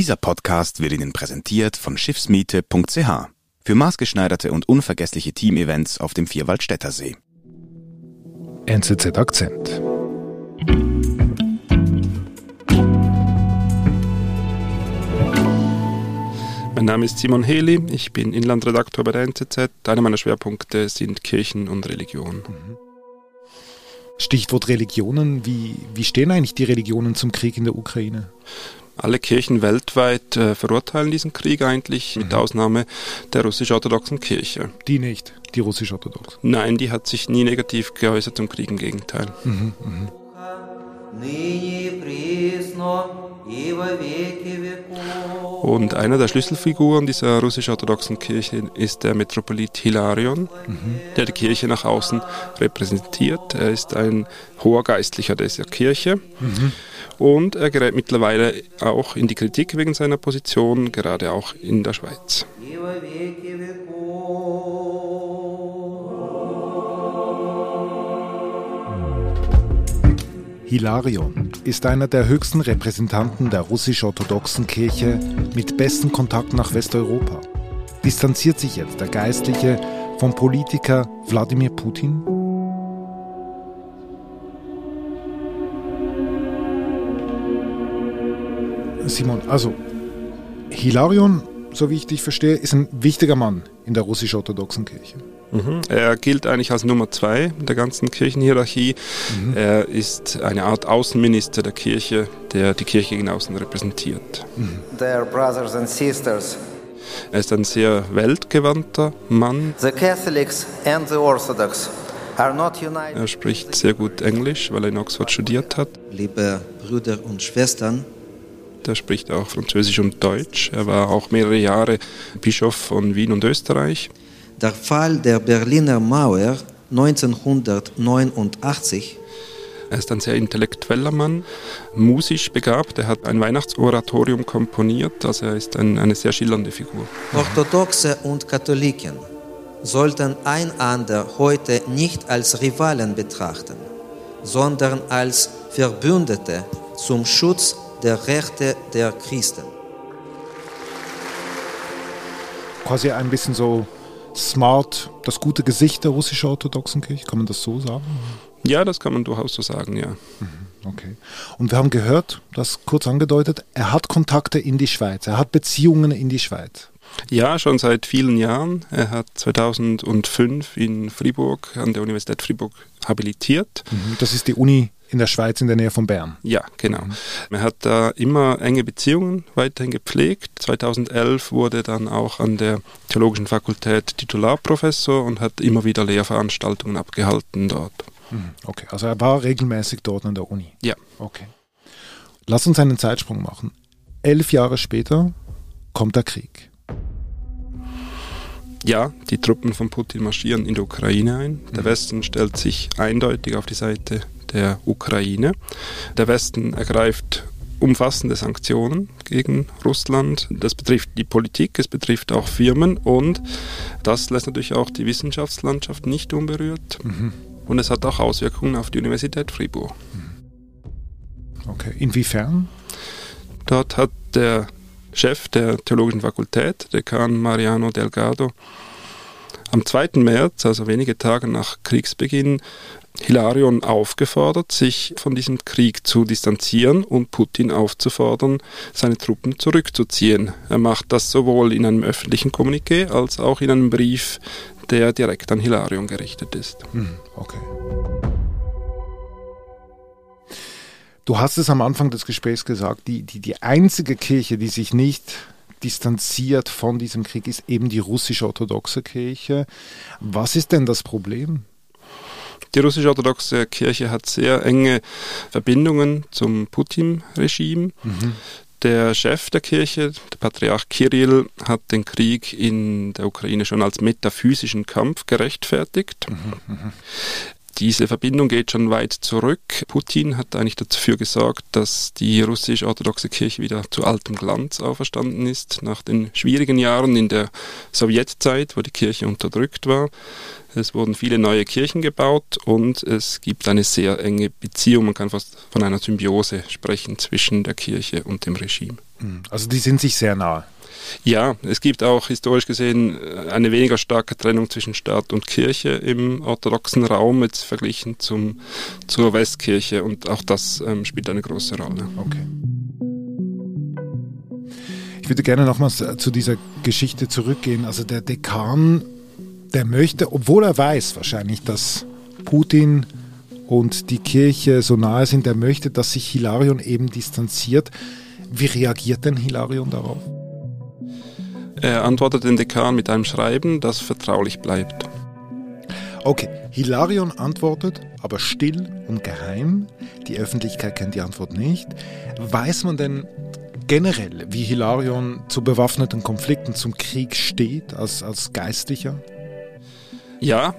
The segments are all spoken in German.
Dieser Podcast wird Ihnen präsentiert von Schiffsmiete.ch für maßgeschneiderte und unvergessliche Teamevents auf dem Vierwaldstätter See. NZZ Akzent. Mein Name ist Simon Heli, ich bin Inlandredaktor bei der NZZ. Einer meiner Schwerpunkte sind Kirchen und Religion. Stichwort Religionen. Wie, wie stehen eigentlich die Religionen zum Krieg in der Ukraine? alle Kirchen weltweit äh, verurteilen diesen Krieg eigentlich, mhm. mit Ausnahme der russisch-orthodoxen Kirche. Die nicht, die russisch-orthodox? Nein, die hat sich nie negativ geäußert zum Krieg, im Gegenteil. Mhm, mhm. Und einer der Schlüsselfiguren dieser russisch-orthodoxen Kirche ist der Metropolit Hilarion, mhm. der die Kirche nach außen repräsentiert. Er ist ein hoher Geistlicher dieser Kirche mhm. und er gerät mittlerweile auch in die Kritik wegen seiner Position, gerade auch in der Schweiz. Hilarion ist einer der höchsten Repräsentanten der russisch-orthodoxen Kirche mit besten Kontakten nach Westeuropa. Distanziert sich jetzt der Geistliche vom Politiker Wladimir Putin? Simon, also Hilarion, so wie ich dich verstehe, ist ein wichtiger Mann in der russisch-orthodoxen Kirche. Mhm. Er gilt eigentlich als Nummer zwei der ganzen Kirchenhierarchie. Er ist eine Art Außenminister der Kirche, der die Kirche gegen außen repräsentiert. Dear brothers and sisters, Er ist ein sehr weltgewandter Mann. the Catholics and the Orthodox are not united. Er spricht sehr gut Englisch, weil er in Oxford studiert hat. liebe Brüder und Schwestern, Der spricht auch Französisch und Deutsch. Er war auch mehrere Jahre Bischof von Wien und Österreich. Der Fall der Berliner Mauer 1989 Er ist ein sehr intellektueller Mann, musisch begabt. Er hat ein Weihnachtsoratorium komponiert. Also er ist ein, eine sehr schillernde Figur. Orthodoxe und Katholiken sollten einander heute nicht als Rivalen betrachten, sondern als Verbündete zum Schutz der Rechte der Christen. Quasi ein bisschen so smart, das gute Gesicht der russisch-orthodoxen Kirche, kann man das so sagen? Ja, das kann man durchaus so sagen, ja. Okay. Und wir haben gehört, das kurz angedeutet, er hat Kontakte in die Schweiz, er hat Beziehungen in die Schweiz. Ja, schon seit vielen Jahren. Er hat 2005 in Fribourg an der Universität Fribourg habilitiert. Das ist die Uni in der Schweiz in der Nähe von Bern. Ja, genau. Er hat da immer enge Beziehungen weiterhin gepflegt. 2011 wurde dann auch an der Theologischen Fakultät Titularprofessor und hat immer wieder Lehrveranstaltungen abgehalten dort. Okay, also er war regelmäßig dort an der Uni. Ja. Okay. Lass uns einen Zeitsprung machen. Elf Jahre später kommt der Krieg. Ja, die Truppen von Putin marschieren in die Ukraine ein. Der Westen stellt sich eindeutig auf die Seite der Ukraine. Der Westen ergreift umfassende Sanktionen gegen Russland. Das betrifft die Politik, es betrifft auch Firmen und das lässt natürlich auch die Wissenschaftslandschaft nicht unberührt. Und es hat auch Auswirkungen auf die Universität Fribourg. Okay. Inwiefern? Dort hat der Chef der Theologischen Fakultät, Dekan Mariano Delgado, am 2. März, also wenige Tage nach Kriegsbeginn, Hilarion aufgefordert, sich von diesem Krieg zu distanzieren und Putin aufzufordern, seine Truppen zurückzuziehen. Er macht das sowohl in einem öffentlichen Kommuniqué als auch in einem Brief, der direkt an Hilarion gerichtet ist. Hm, okay. Du hast es am Anfang des Gesprächs gesagt, die, die, die einzige Kirche, die sich nicht distanziert von diesem Krieg, ist eben die russisch-orthodoxe Kirche. Was ist denn das Problem? Die russisch-orthodoxe Kirche hat sehr enge Verbindungen zum Putin-Regime. Der Chef der Kirche, der Patriarch Kirill, hat den Krieg in der Ukraine schon als metaphysischen Kampf gerechtfertigt. Diese Verbindung geht schon weit zurück. Putin hat eigentlich dafür gesorgt, dass die russisch-orthodoxe Kirche wieder zu altem Glanz auferstanden ist, nach den schwierigen Jahren in der Sowjetzeit, wo die Kirche unterdrückt war. Es wurden viele neue Kirchen gebaut und es gibt eine sehr enge Beziehung, man kann fast von einer Symbiose sprechen zwischen der Kirche und dem Regime. Hm, also die sind sich sehr nahe. Ja, es gibt auch historisch gesehen äh, eine weniger starke Trennung zwischen Staat und Kirche im orthodoxen Raum, jetzt verglichen zum, zur Westkirche und auch das ähm, spielt eine große Rolle. Okay. Ich würde gerne nochmals äh, zu dieser Geschichte zurückgehen. Also der Dekan, der möchte, obwohl er weiß wahrscheinlich, dass Putin und die Kirche so nahe sind, der möchte, dass sich Hilarion eben distanziert. Wie reagiert denn Hilarion darauf? Er antwortet den Dekan mit einem Schreiben, das vertraulich bleibt. Okay, Hilarion antwortet, aber still und geheim. Die Öffentlichkeit kennt die Antwort nicht. Weiß man denn generell, wie Hilarion zu bewaffneten Konflikten, zum Krieg steht, als, als Geistlicher? Ja,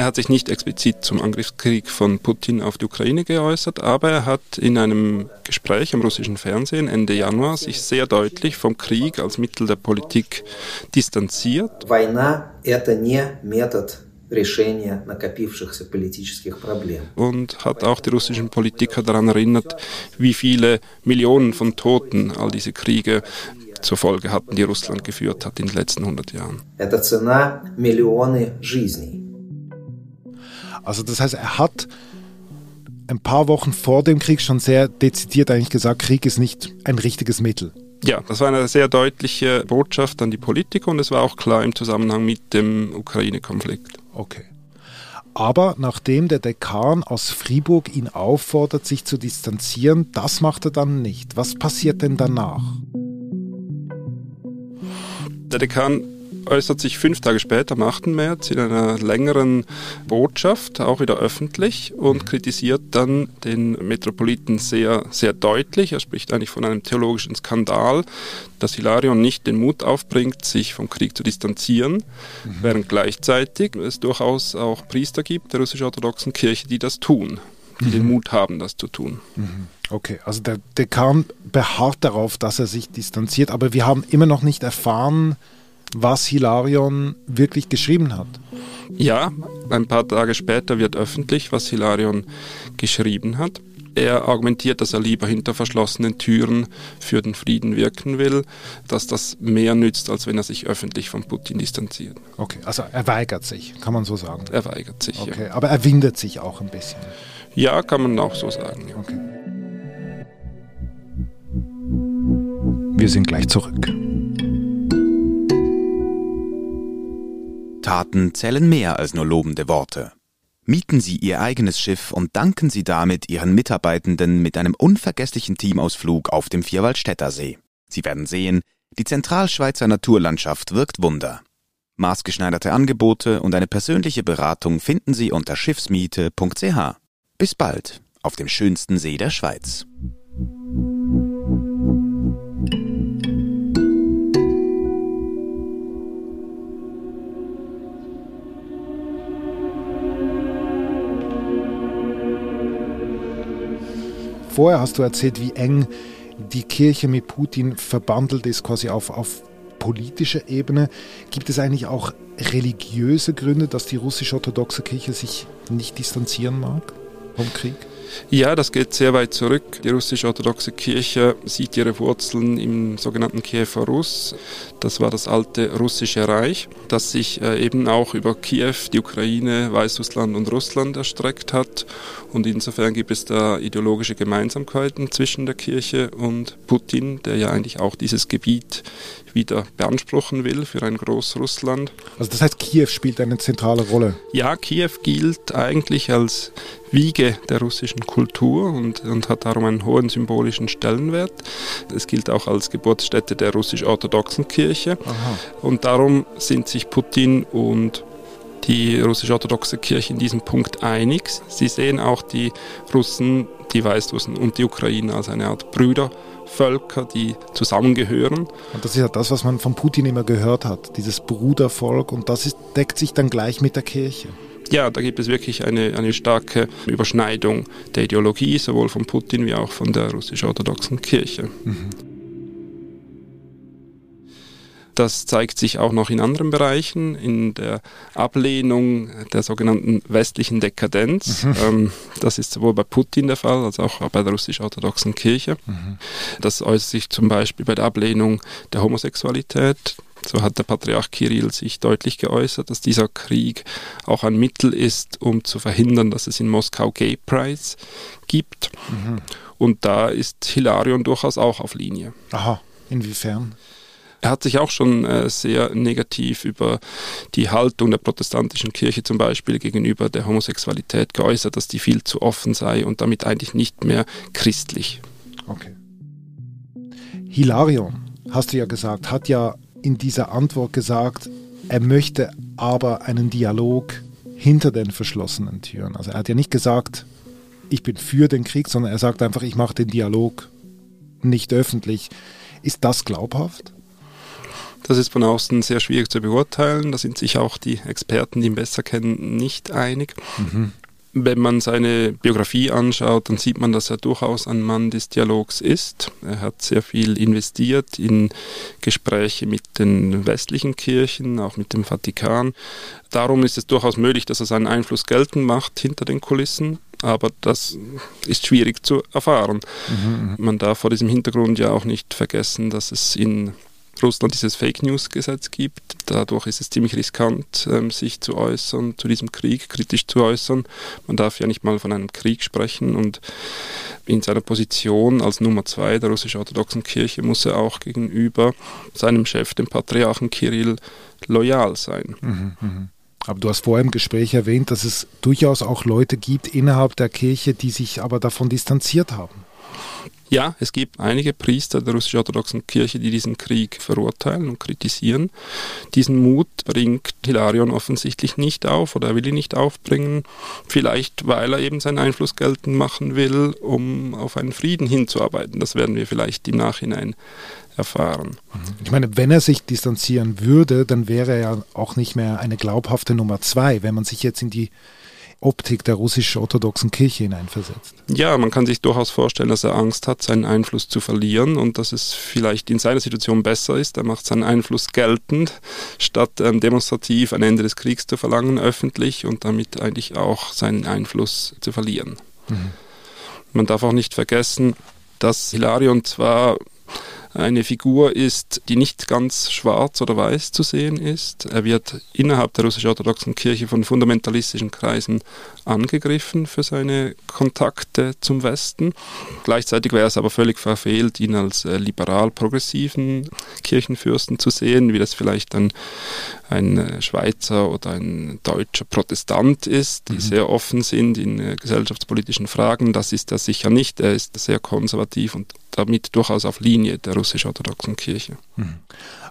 er hat sich nicht explizit zum Angriffskrieg von Putin auf die Ukraine geäußert, aber er hat in einem Gespräch am russischen Fernsehen Ende Januar sich sehr deutlich vom Krieg als Mittel der Politik distanziert. Und hat auch die russischen Politiker daran erinnert, wie viele Millionen von Toten all diese Kriege zur Folge hatten, die Russland geführt hat in den letzten 100 Jahren. Это цена миллионы жизней. Also das heißt, er hat ein paar Wochen vor dem Krieg schon sehr dezidiert eigentlich gesagt, Krieg ist nicht ein richtiges Mittel. Ja, das war eine sehr deutliche Botschaft an die Politiker und es war auch klar im Zusammenhang mit dem Ukraine-Konflikt. Okay. Aber nachdem der Dekan aus Fribourg ihn auffordert, sich zu distanzieren, das macht er dann nicht. Was passiert denn danach? Der Dekan äußert sich fünf Tage später, am 8. März, in einer längeren Botschaft, auch wieder öffentlich, und kritisiert dann den Metropoliten sehr, sehr deutlich. Er spricht eigentlich von einem theologischen Skandal, dass Hilarion nicht den Mut aufbringt, sich vom Krieg zu distanzieren, mhm. während gleichzeitig es durchaus auch Priester gibt der russisch-orthodoxen Kirche, die das tun, die mhm. den Mut haben, das zu tun. Mhm. Okay, also der Dekan beharrt darauf, dass er sich distanziert, aber wir haben immer noch nicht erfahren, was Hilarion wirklich geschrieben hat. Ja, ein paar Tage später wird öffentlich, was Hilarion geschrieben hat. Er argumentiert, dass er lieber hinter verschlossenen Türen für den Frieden wirken will, dass das mehr nützt, als wenn er sich öffentlich von Putin distanziert. Okay, also er weigert sich, kann man so sagen. Er weigert sich, okay, ja. Aber er windet sich auch ein bisschen. Ja, kann man auch so sagen. Ja. Okay. Wir sind gleich zurück. Taten zählen mehr als nur lobende Worte. Mieten Sie Ihr eigenes Schiff und danken Sie damit Ihren Mitarbeitenden mit einem unvergesslichen Teamausflug auf dem Vierwaldstätter See. Sie werden sehen, die Zentralschweizer Naturlandschaft wirkt Wunder. Maßgeschneiderte Angebote und eine persönliche Beratung finden Sie unter schiffsmiete.ch. Bis bald auf dem schönsten See der Schweiz. Vorher hast du erzählt, wie eng die Kirche mit Putin verbandelt ist, quasi auf, auf politischer Ebene. Gibt es eigentlich auch religiöse Gründe, dass die russisch-orthodoxe Kirche sich nicht distanzieren mag vom Krieg? Ja, das geht sehr weit zurück. Die russisch-orthodoxe Kirche sieht ihre Wurzeln im sogenannten Kiewer Russ. Das war das alte russische Reich, das sich äh, eben auch über Kiew, die Ukraine, Weißrussland und Russland erstreckt hat. Und insofern gibt es da ideologische Gemeinsamkeiten zwischen der Kirche und Putin, der ja eigentlich auch dieses Gebiet wieder beanspruchen will für ein Großrussland. Also das heißt, Kiew spielt eine zentrale Rolle. Ja, Kiew gilt eigentlich als Wiege der russischen Kultur und, und hat darum einen hohen symbolischen Stellenwert. Es gilt auch als Geburtsstätte der russisch-orthodoxen Kirche. Aha. Und darum sind sich Putin und die russisch-orthodoxe Kirche in diesem Punkt einig. Sie sehen auch die Russen, die Weißrussen und die Ukrainer als eine Art Brüdervölker, die zusammengehören. Und das ist ja das, was man von Putin immer gehört hat, dieses Brudervolk. Und das ist, deckt sich dann gleich mit der Kirche. Ja, da gibt es wirklich eine, eine starke Überschneidung der Ideologie, sowohl von Putin wie auch von der russisch-orthodoxen Kirche. Mhm. Das zeigt sich auch noch in anderen Bereichen, in der Ablehnung der sogenannten westlichen Dekadenz. Mhm. Ähm, das ist sowohl bei Putin der Fall als auch bei der russisch-orthodoxen Kirche. Mhm. Das äußert sich zum Beispiel bei der Ablehnung der Homosexualität. So hat der Patriarch Kirill sich deutlich geäußert, dass dieser Krieg auch ein Mittel ist, um zu verhindern, dass es in Moskau Gay Pride gibt. Mhm. Und da ist Hilarion durchaus auch auf Linie. Aha, inwiefern? Er hat sich auch schon äh, sehr negativ über die Haltung der protestantischen Kirche zum Beispiel gegenüber der Homosexualität geäußert, dass die viel zu offen sei und damit eigentlich nicht mehr christlich. Okay. Hilarion, hast du ja gesagt, hat ja in dieser Antwort gesagt, er möchte aber einen Dialog hinter den verschlossenen Türen. Also er hat ja nicht gesagt, ich bin für den Krieg, sondern er sagt einfach, ich mache den Dialog nicht öffentlich. Ist das glaubhaft? Das ist von außen sehr schwierig zu beurteilen. Da sind sich auch die Experten, die ihn besser kennen, nicht einig. Mhm. Wenn man seine Biografie anschaut, dann sieht man, dass er durchaus ein Mann des Dialogs ist. Er hat sehr viel investiert in Gespräche mit den westlichen Kirchen, auch mit dem Vatikan. Darum ist es durchaus möglich, dass er seinen Einfluss geltend macht hinter den Kulissen aber das ist schwierig zu erfahren. Mhm. Man darf vor diesem Hintergrund ja auch nicht vergessen, dass es in Russland dieses Fake News Gesetz gibt. Dadurch ist es ziemlich riskant, ähm, sich zu äußern, zu diesem Krieg kritisch zu äußern. Man darf ja nicht mal von einem Krieg sprechen und in seiner Position als Nummer zwei der russisch-orthodoxen Kirche muss er auch gegenüber seinem Chef, dem Patriarchen Kirill, loyal sein. Mhm, mh. Aber du hast vorher im Gespräch erwähnt, dass es durchaus auch Leute gibt innerhalb der Kirche, die sich aber davon distanziert haben. Ja, es gibt einige Priester der russisch-orthodoxen Kirche, die diesen Krieg verurteilen und kritisieren. Diesen Mut bringt Hilarion offensichtlich nicht auf oder er will ihn nicht aufbringen. Vielleicht, weil er eben seinen Einfluss geltend machen will, um auf einen Frieden hinzuarbeiten. Das werden wir vielleicht im Nachhinein erfahren. Ich meine, wenn er sich distanzieren würde, dann wäre er ja auch nicht mehr eine glaubhafte Nummer zwei, wenn man sich jetzt in die Optik der russisch-orthodoxen Kirche hineinversetzt. Ja, man kann sich durchaus vorstellen, dass er Angst hat, seinen Einfluss zu verlieren und dass es vielleicht in seiner Situation besser ist. Er macht seinen Einfluss geltend, statt ähm, demonstrativ ein Ende des Kriegs zu verlangen, öffentlich und damit eigentlich auch seinen Einfluss zu verlieren. Mhm. Man darf auch nicht vergessen, dass Hilarion zwar eine Figur ist, die nicht ganz schwarz oder weiß zu sehen ist. Er wird innerhalb der russisch-orthodoxen Kirche von fundamentalistischen Kreisen angegriffen für seine Kontakte zum Westen. Gleichzeitig wäre es aber völlig verfehlt, ihn als äh, liberal-progressiven Kirchenfürsten zu sehen, wie das vielleicht ein, ein äh, Schweizer oder ein deutscher Protestant ist, die mhm. sehr offen sind in äh, gesellschaftspolitischen Fragen. Das ist er sicher nicht. Er ist sehr konservativ und damit durchaus auf Linie der russisch-orthodoxen Kirche. Mhm.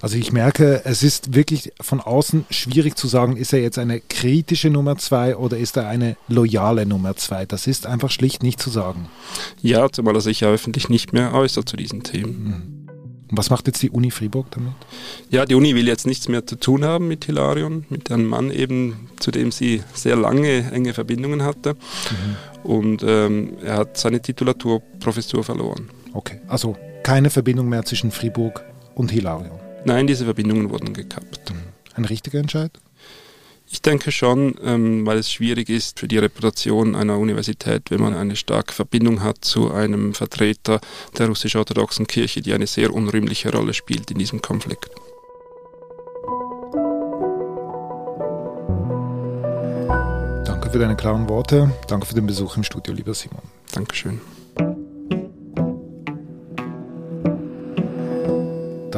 Also ich merke, es ist wirklich von außen schwierig zu sagen, ist er jetzt eine kritische Nummer zwei oder ist er eine loyale Nummer zwei? Das ist einfach schlicht nicht zu sagen. Ja, zumal er sich ja öffentlich nicht mehr äußert zu diesen Themen. Mhm. Und was macht jetzt die Uni Fribourg damit? Ja, die Uni will jetzt nichts mehr zu tun haben mit Hilarion, mit einem Mann eben, zu dem sie sehr lange enge Verbindungen hatte. Mhm. Und ähm, er hat seine Titulaturprofessur verloren. Okay, also keine Verbindung mehr zwischen Fribourg und Hilarion. Nein, diese Verbindungen wurden gekappt. Mhm. Ein richtiger Entscheid? Ich denke schon, ähm, weil es schwierig ist für die Reputation einer Universität, wenn man eine starke Verbindung hat zu einem Vertreter der russisch-orthodoxen Kirche, die eine sehr unrühmliche Rolle spielt in diesem Konflikt. Danke für deine klaren Worte. Danke für den Besuch im Studio, lieber Simon. Dankeschön.